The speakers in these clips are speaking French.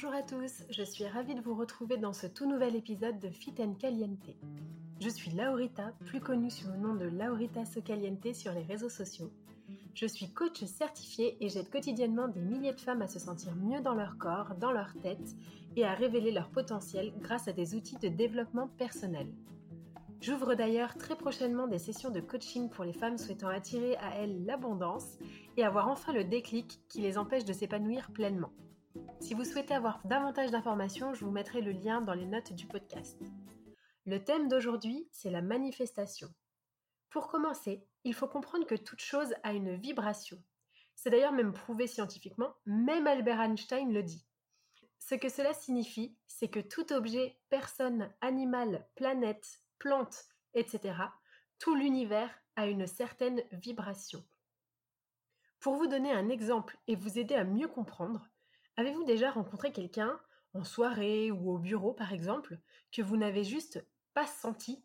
Bonjour à tous, je suis ravie de vous retrouver dans ce tout nouvel épisode de Fit and Caliente. Je suis Laurita, plus connue sous le nom de Laurita Socaliente sur les réseaux sociaux. Je suis coach certifié et j'aide quotidiennement des milliers de femmes à se sentir mieux dans leur corps, dans leur tête et à révéler leur potentiel grâce à des outils de développement personnel. J'ouvre d'ailleurs très prochainement des sessions de coaching pour les femmes souhaitant attirer à elles l'abondance et avoir enfin le déclic qui les empêche de s'épanouir pleinement. Si vous souhaitez avoir davantage d'informations, je vous mettrai le lien dans les notes du podcast. Le thème d'aujourd'hui, c'est la manifestation. Pour commencer, il faut comprendre que toute chose a une vibration. C'est d'ailleurs même prouvé scientifiquement, même Albert Einstein le dit. Ce que cela signifie, c'est que tout objet, personne, animal, planète, plante, etc., tout l'univers a une certaine vibration. Pour vous donner un exemple et vous aider à mieux comprendre, avez-vous déjà rencontré quelqu'un, en soirée ou au bureau par exemple, que vous n'avez juste pas senti?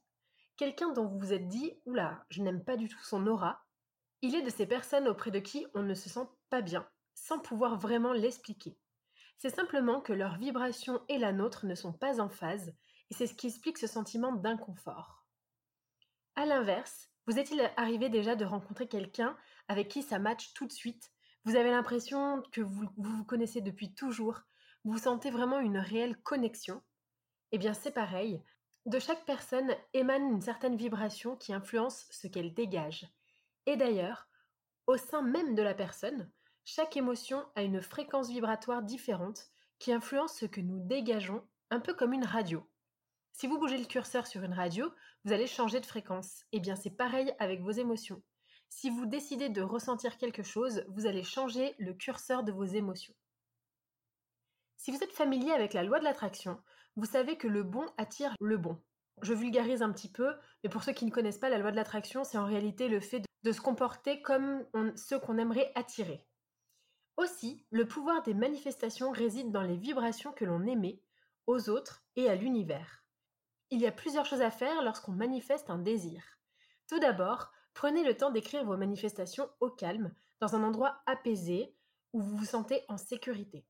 Quelqu'un dont vous vous êtes dit Oula, je n'aime pas du tout son aura Il est de ces personnes auprès de qui on ne se sent pas bien, sans pouvoir vraiment l'expliquer. C'est simplement que leurs vibrations et la nôtre ne sont pas en phase, et c'est ce qui explique ce sentiment d'inconfort. A l'inverse, vous est-il arrivé déjà de rencontrer quelqu'un avec qui ça match tout de suite? Vous avez l'impression que vous, vous connaissez depuis toujours, vous sentez vraiment une réelle connexion Eh bien c'est pareil, de chaque personne émane une certaine vibration qui influence ce qu'elle dégage. Et d'ailleurs, au sein même de la personne, chaque émotion a une fréquence vibratoire différente qui influence ce que nous dégageons, un peu comme une radio. Si vous bougez le curseur sur une radio, vous allez changer de fréquence. Et eh bien c'est pareil avec vos émotions. Si vous décidez de ressentir quelque chose, vous allez changer le curseur de vos émotions. Si vous êtes familier avec la loi de l'attraction, vous savez que le bon attire le bon. Je vulgarise un petit peu, mais pour ceux qui ne connaissent pas la loi de l'attraction, c'est en réalité le fait de, se comporter comme ceux qu'on aimerait attirer. Aussi, le pouvoir des manifestations réside dans les vibrations que l'on émet aux autres et à l'univers. Il y a plusieurs choses à faire lorsqu'on manifeste un désir. Tout d'abord, prenez le temps d'écrire vos manifestations au calme, dans un endroit apaisé, où vous vous sentez en sécurité.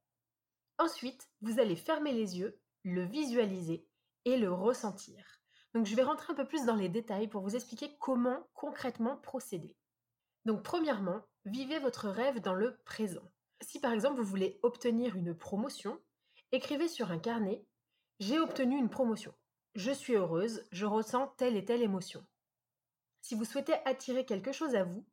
Ensuite, vous allez fermer les yeux le visualiser et le ressentir. Donc je vais rentrer un peu plus dans les détails pour vous expliquer comment concrètement procéder. Donc premièrement, vivez votre rêve dans le présent. Si par exemple vous voulez obtenir une promotion, écrivez sur un carnet J'ai obtenu une promotion. Je suis heureuse, je ressens telle et telle émotion. Si vous souhaitez attirer quelque chose à vous,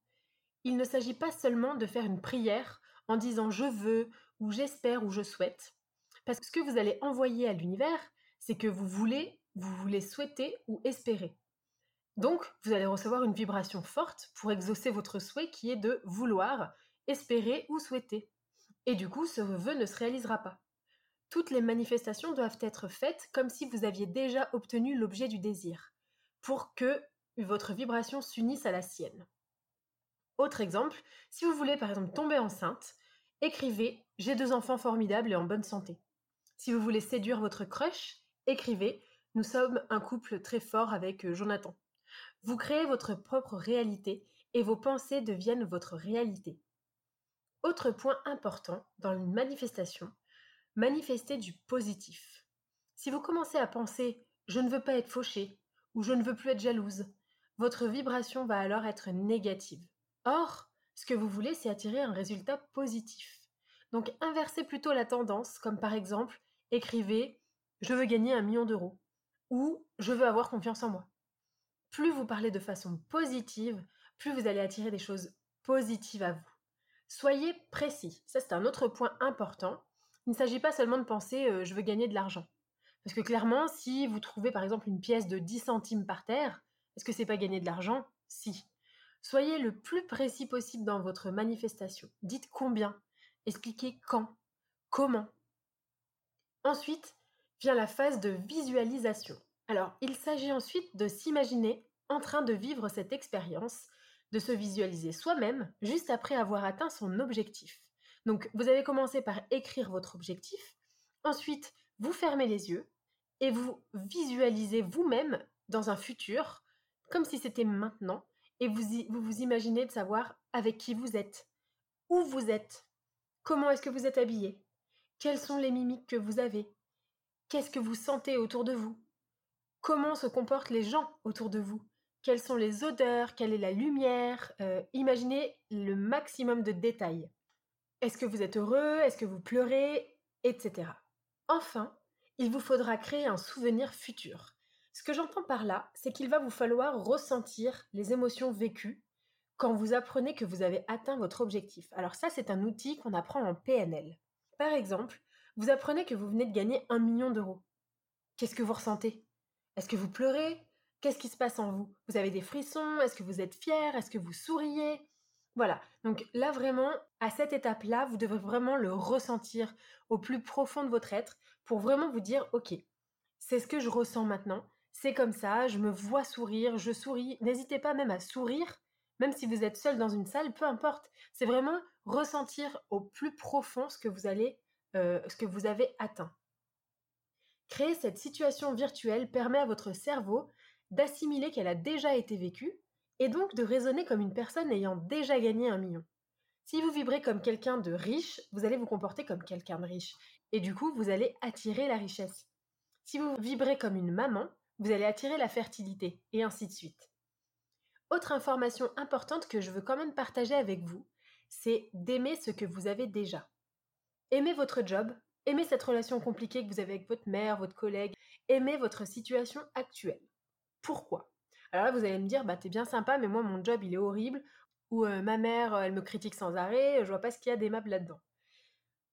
il ne s'agit pas seulement de faire une prière en disant je veux ou j'espère ou je souhaite, parce que ce que vous allez envoyer à l'univers, c'est que vous voulez, vous voulez souhaiter ou espérer. Donc, vous allez recevoir une vibration forte pour exaucer votre souhait qui est de vouloir, espérer ou souhaiter. Et du coup, ce vœu ne se réalisera pas. Toutes les manifestations doivent être faites comme si vous aviez déjà obtenu l'objet du désir, pour que votre vibration s'unisse à la sienne. Autre exemple, si vous voulez par exemple tomber enceinte, écrivez J'ai deux enfants formidables et en bonne santé. Si vous voulez séduire votre crush, écrivez Nous sommes un couple très fort avec euh, Jonathan. Vous créez votre propre réalité et vos pensées deviennent votre réalité. Autre point important dans une manifestation, manifester du positif. Si vous commencez à penser je ne veux pas être fauché ou je ne veux plus être jalouse, votre vibration va alors être négative. Or, ce que vous voulez, c'est attirer un résultat positif. Donc inversez plutôt la tendance, comme par exemple, écrivez Je veux gagner un million d'euros ou Je veux avoir confiance en moi. Plus vous parlez de façon positive, plus vous allez attirer des choses positives à vous. Soyez précis. Ça, c'est un autre point important. Il ne s'agit pas seulement de penser euh, je veux gagner de l'argent. Parce que clairement, si vous trouvez par exemple une pièce de 10 centimes par terre, est-ce que c'est pas gagner de l'argent? Si. Soyez le plus précis possible dans votre manifestation. Dites combien. Expliquez quand. Comment. Ensuite vient la phase de visualisation. Alors, il s'agit ensuite de s'imaginer en train de vivre cette expérience de se visualiser soi-même juste après avoir atteint son objectif. Donc, vous avez commencé par écrire votre objectif, ensuite, vous fermez les yeux et vous visualisez vous-même dans un futur, comme si c'était maintenant, et vous, vous imaginez de savoir avec qui vous êtes, où vous êtes, comment est-ce que vous êtes habillé, quelles sont les mimiques que vous avez, qu'est-ce que vous sentez autour de vous, comment se comportent les gens autour de vous, quelles sont les odeurs, quelle est la lumière, euh, imaginez le maximum de détails. Est-ce que vous êtes heureux, est-ce que vous pleurez, etc. Enfin, il vous faudra créer un souvenir futur. Ce que j'entends par là, c'est qu'il va vous falloir ressentir les émotions vécues quand vous apprenez que vous avez atteint votre objectif. Alors ça, c'est un outil qu'on apprend en PNL. Par exemple, vous apprenez que vous venez de gagner un million d'euros. Qu'est-ce que vous ressentez? Est-ce que vous pleurez? Qu'est-ce qui se passe en vous? Vous avez des frissons? Est-ce que vous êtes fier? Est-ce que vous souriez? Voilà. Donc là vraiment, à cette étape-là, vous devez vraiment le ressentir au plus profond de votre être pour vraiment vous dire, ok, c'est ce que je ressens maintenant, c'est comme ça, je me vois sourire, je souris. N'hésitez pas même à sourire, même si vous êtes seul dans une salle, peu importe. C'est vraiment ressentir au plus profond ce que vous allez, euh, ce que vous avez atteint. Créer cette situation virtuelle permet à votre cerveau d'assimiler qu'elle a déjà été vécue et donc de raisonner comme une personne ayant déjà gagné un million. Si vous vibrez comme quelqu'un de riche, vous allez vous comporter comme quelqu'un de riche et du coup, vous allez attirer la richesse. Si vous vibrez comme une maman, vous allez attirer la fertilité et ainsi de suite. Autre information importante que je veux quand même partager avec vous, c'est d'aimer ce que vous avez déjà. Aimez votre job, aimez cette relation compliquée que vous avez avec votre mère, votre collègue, aimez votre situation actuelle. Pourquoi? Alors là, vous allez me dire, bah t'es bien sympa, mais moi mon job il est horrible, ou euh, ma mère elle me critique sans arrêt, je vois pas ce qu'il y a d'aimable là-dedans.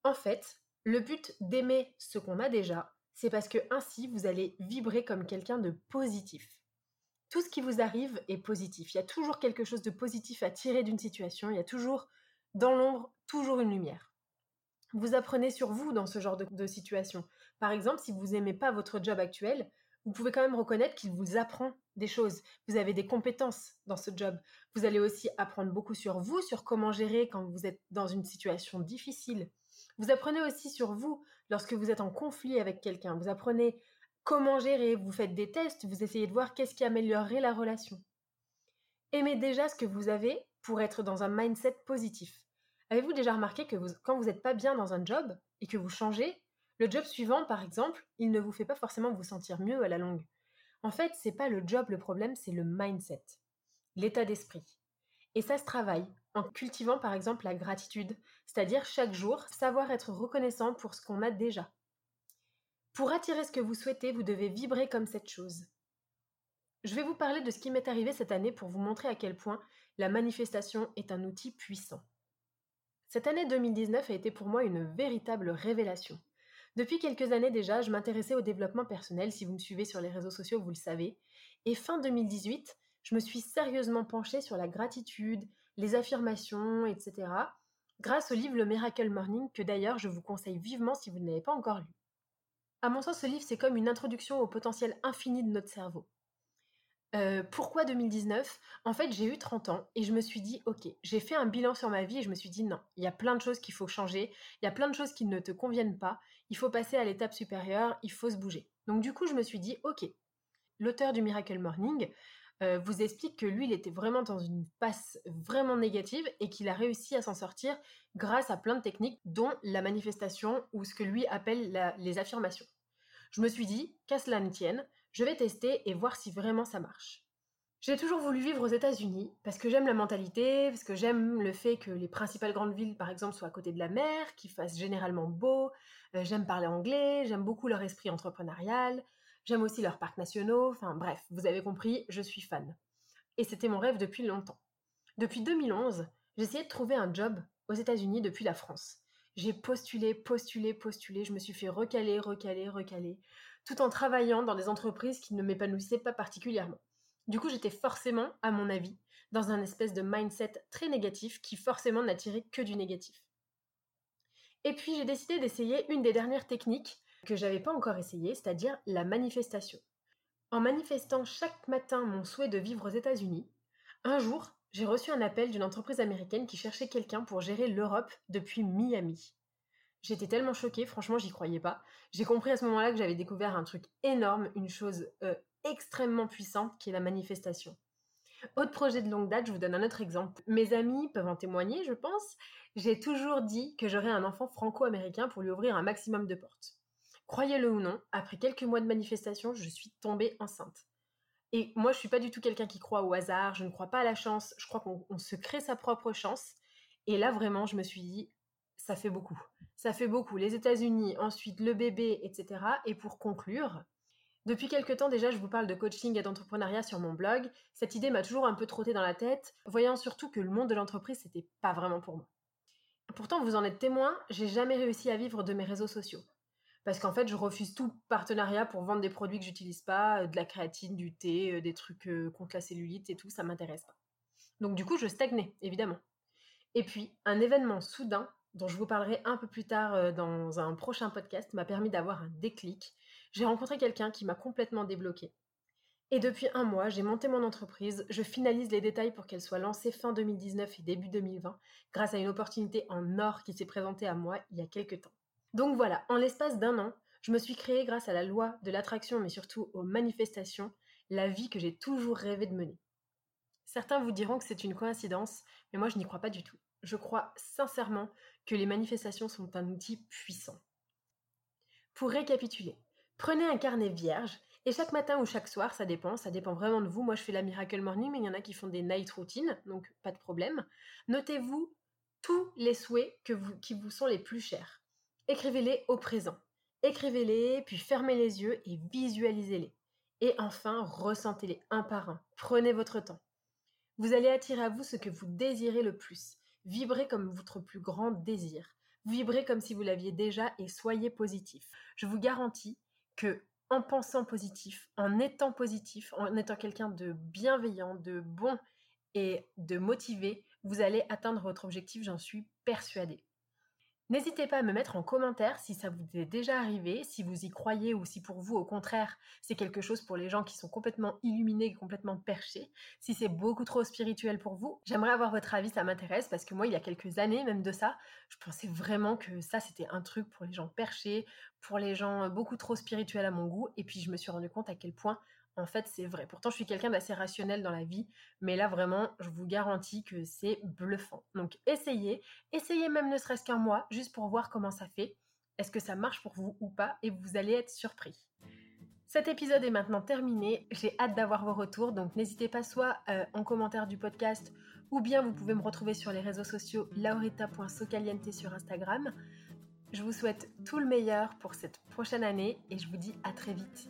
En fait, le but d'aimer ce qu'on a déjà, c'est parce que ainsi vous allez vibrer comme quelqu'un de positif. Tout ce qui vous arrive est positif. Il y a toujours quelque chose de positif à tirer d'une situation. Il y a toujours, dans l'ombre, toujours une lumière. Vous apprenez sur vous dans ce genre de, de situation. Par exemple, si vous n'aimez pas votre job actuel, vous pouvez quand même reconnaître qu'il vous apprend des choses. Vous avez des compétences dans ce job. Vous allez aussi apprendre beaucoup sur vous, sur comment gérer quand vous êtes dans une situation difficile. Vous apprenez aussi sur vous lorsque vous êtes en conflit avec quelqu'un. Vous apprenez comment gérer, vous faites des tests, vous essayez de voir qu'est-ce qui améliorerait la relation. Aimez déjà ce que vous avez pour être dans un mindset positif. Avez-vous déjà remarqué que quand vous n'êtes pas bien dans un job et que vous changez, le job suivant, par exemple, il ne vous fait pas forcément vous sentir mieux à la longue. En fait, c'est pas le job le problème, c'est le mindset, l'état d'esprit. Et ça se travaille en cultivant par exemple la gratitude, c'est-à-dire chaque jour savoir être reconnaissant pour ce qu'on a déjà. Pour attirer ce que vous souhaitez, vous devez vibrer comme cette chose. Je vais vous parler de ce qui m'est arrivé cette année pour vous montrer à quel point la manifestation est un outil puissant. Cette année 2019 a été pour moi une véritable révélation. Depuis quelques années déjà, je m'intéressais au développement personnel, si vous me suivez sur les réseaux sociaux, vous le savez. Et fin 2018, je me suis sérieusement penchée sur la gratitude, les affirmations, etc. grâce au livre Le Miracle Morning, que d'ailleurs je vous conseille vivement si vous ne l'avez pas encore lu. À mon sens, ce livre, c'est comme une introduction au potentiel infini de notre cerveau. Euh, pourquoi 2019 En fait, j'ai eu 30 ans et je me suis dit, ok, j'ai fait un bilan sur ma vie et je me suis dit, non, il y a plein de choses qu'il faut changer, il y a plein de choses qui ne te conviennent pas, il faut passer à l'étape supérieure, il faut se bouger. Donc du coup, je me suis dit, ok, l'auteur du Miracle Morning euh, vous explique que lui, il était vraiment dans une passe vraiment négative et qu'il a réussi à s'en sortir grâce à plein de techniques, dont la manifestation ou ce que lui appelle les affirmations. Je me suis dit, qu'à cela ne tienne, je vais tester et voir si vraiment ça marche. J'ai toujours voulu vivre aux États-Unis parce que j'aime la mentalité, parce que j'aime le fait que les principales grandes villes, par exemple, soient à côté de la mer, qu'il fasse généralement beau. Euh, j'aime parler anglais, j'aime beaucoup leur esprit entrepreneurial, j'aime aussi leurs parcs nationaux. Enfin bref, vous avez compris, je suis fan. Et c'était mon rêve depuis longtemps. Depuis 2011, j'essayais de trouver un job aux États-Unis depuis la France. J'ai postulé, postulé, postulé, je me suis fait recaler, recaler, recaler tout en travaillant dans des entreprises qui ne m'épanouissaient pas particulièrement. Du coup, j'étais forcément, à mon avis, dans un espèce de mindset très négatif qui forcément n'attirait que du négatif. Et puis j'ai décidé d'essayer une des dernières techniques que j'avais pas encore essayé, c'est-à-dire la manifestation. En manifestant chaque matin mon souhait de vivre aux États-Unis, un jour, j'ai reçu un appel d'une entreprise américaine qui cherchait quelqu'un pour gérer l'Europe depuis Miami. J'étais tellement choquée, franchement, j'y croyais pas. J'ai compris à ce moment-là que j'avais découvert un truc énorme, une chose euh, extrêmement puissante qui est la manifestation. Autre projet de longue date, je vous donne un autre exemple. Mes amis peuvent en témoigner, je pense. J'ai toujours dit que j'aurais un enfant franco-américain pour lui ouvrir un maximum de portes. Croyez-le ou non, après quelques mois de manifestation, je suis tombée enceinte. Et moi, je suis pas du tout quelqu'un qui croit au hasard, je ne crois pas à la chance, je crois qu'on se crée sa propre chance. Et là, vraiment, je me suis dit, ça fait beaucoup. Ça fait beaucoup. Les États-Unis, ensuite le bébé, etc. Et pour conclure, depuis quelques temps déjà, je vous parle de coaching et d'entrepreneuriat sur mon blog. Cette idée m'a toujours un peu trotté dans la tête, voyant surtout que le monde de l'entreprise, c'était pas vraiment pour moi. Pourtant, vous en êtes témoin, j'ai jamais réussi à vivre de mes réseaux sociaux. Parce qu'en fait, je refuse tout partenariat pour vendre des produits que j'utilise pas, euh, de la créatine, du thé, euh, des trucs euh, contre la cellulite et tout, ça m'intéresse pas. Donc du coup, je stagnais, évidemment. Et puis, un événement soudain dont je vous parlerai un peu plus tard dans un prochain podcast, m'a permis d'avoir un déclic. J'ai rencontré quelqu'un qui m'a complètement débloqué. Et depuis un mois, j'ai monté mon entreprise, je finalise les détails pour qu'elle soit lancée fin 2019 et début 2020, grâce à une opportunité en or qui s'est présentée à moi il y a quelques temps. Donc voilà, en l'espace d'un an, je me suis créée grâce à la loi de l'attraction, mais surtout aux manifestations, la vie que j'ai toujours rêvé de mener. Certains vous diront que c'est une coïncidence, mais moi je n'y crois pas du tout. Je crois sincèrement que les manifestations sont un outil puissant. Pour récapituler, prenez un carnet vierge et chaque matin ou chaque soir, ça dépend, ça dépend vraiment de vous. Moi, je fais la Miracle Morning, mais il y en a qui font des night routines, donc pas de problème. Notez-vous tous les souhaits qui vous sont les plus chers. Écrivez-les au présent. Écrivez-les, puis fermez les yeux et visualisez-les. Et enfin, ressentez-les un par un. Prenez votre temps. Vous allez attirer à vous ce que vous désirez le plus. Vibrez comme votre plus grand désir. Vibrez comme si vous l'aviez déjà et soyez positif. Je vous garantis que en pensant positif, en étant positif, en étant quelqu'un de bienveillant, de bon et de motivé, vous allez atteindre votre objectif, j'en suis persuadée. N'hésitez pas à me mettre en commentaire si ça vous est déjà arrivé, si vous y croyez ou si pour vous, au contraire, c'est quelque chose pour les gens qui sont complètement illuminés, complètement perchés. Si c'est beaucoup trop spirituel pour vous, j'aimerais avoir votre avis, ça m'intéresse parce que moi, il y a quelques années, même de ça, je pensais vraiment que ça, c'était un truc pour les gens perchés, pour les gens beaucoup trop spirituels à mon goût. Et puis, je me suis rendu compte à quel point en fait, c'est vrai. Pourtant, je suis quelqu'un d'assez rationnel dans la vie, mais là, vraiment, je vous garantis que c'est bluffant. Donc, essayez. Essayez même ne serait-ce qu'un mois, juste pour voir comment ça fait. Est-ce que ça marche pour vous ou pas? Et vous allez être surpris. Cet épisode est maintenant terminé. J'ai hâte d'avoir vos retours, donc n'hésitez pas soit euh, en commentaire du podcast ou bien vous pouvez me retrouver sur les réseaux sociaux laurita.socaliente sur Instagram. Je vous souhaite tout le meilleur pour cette prochaine année et je vous dis à très vite.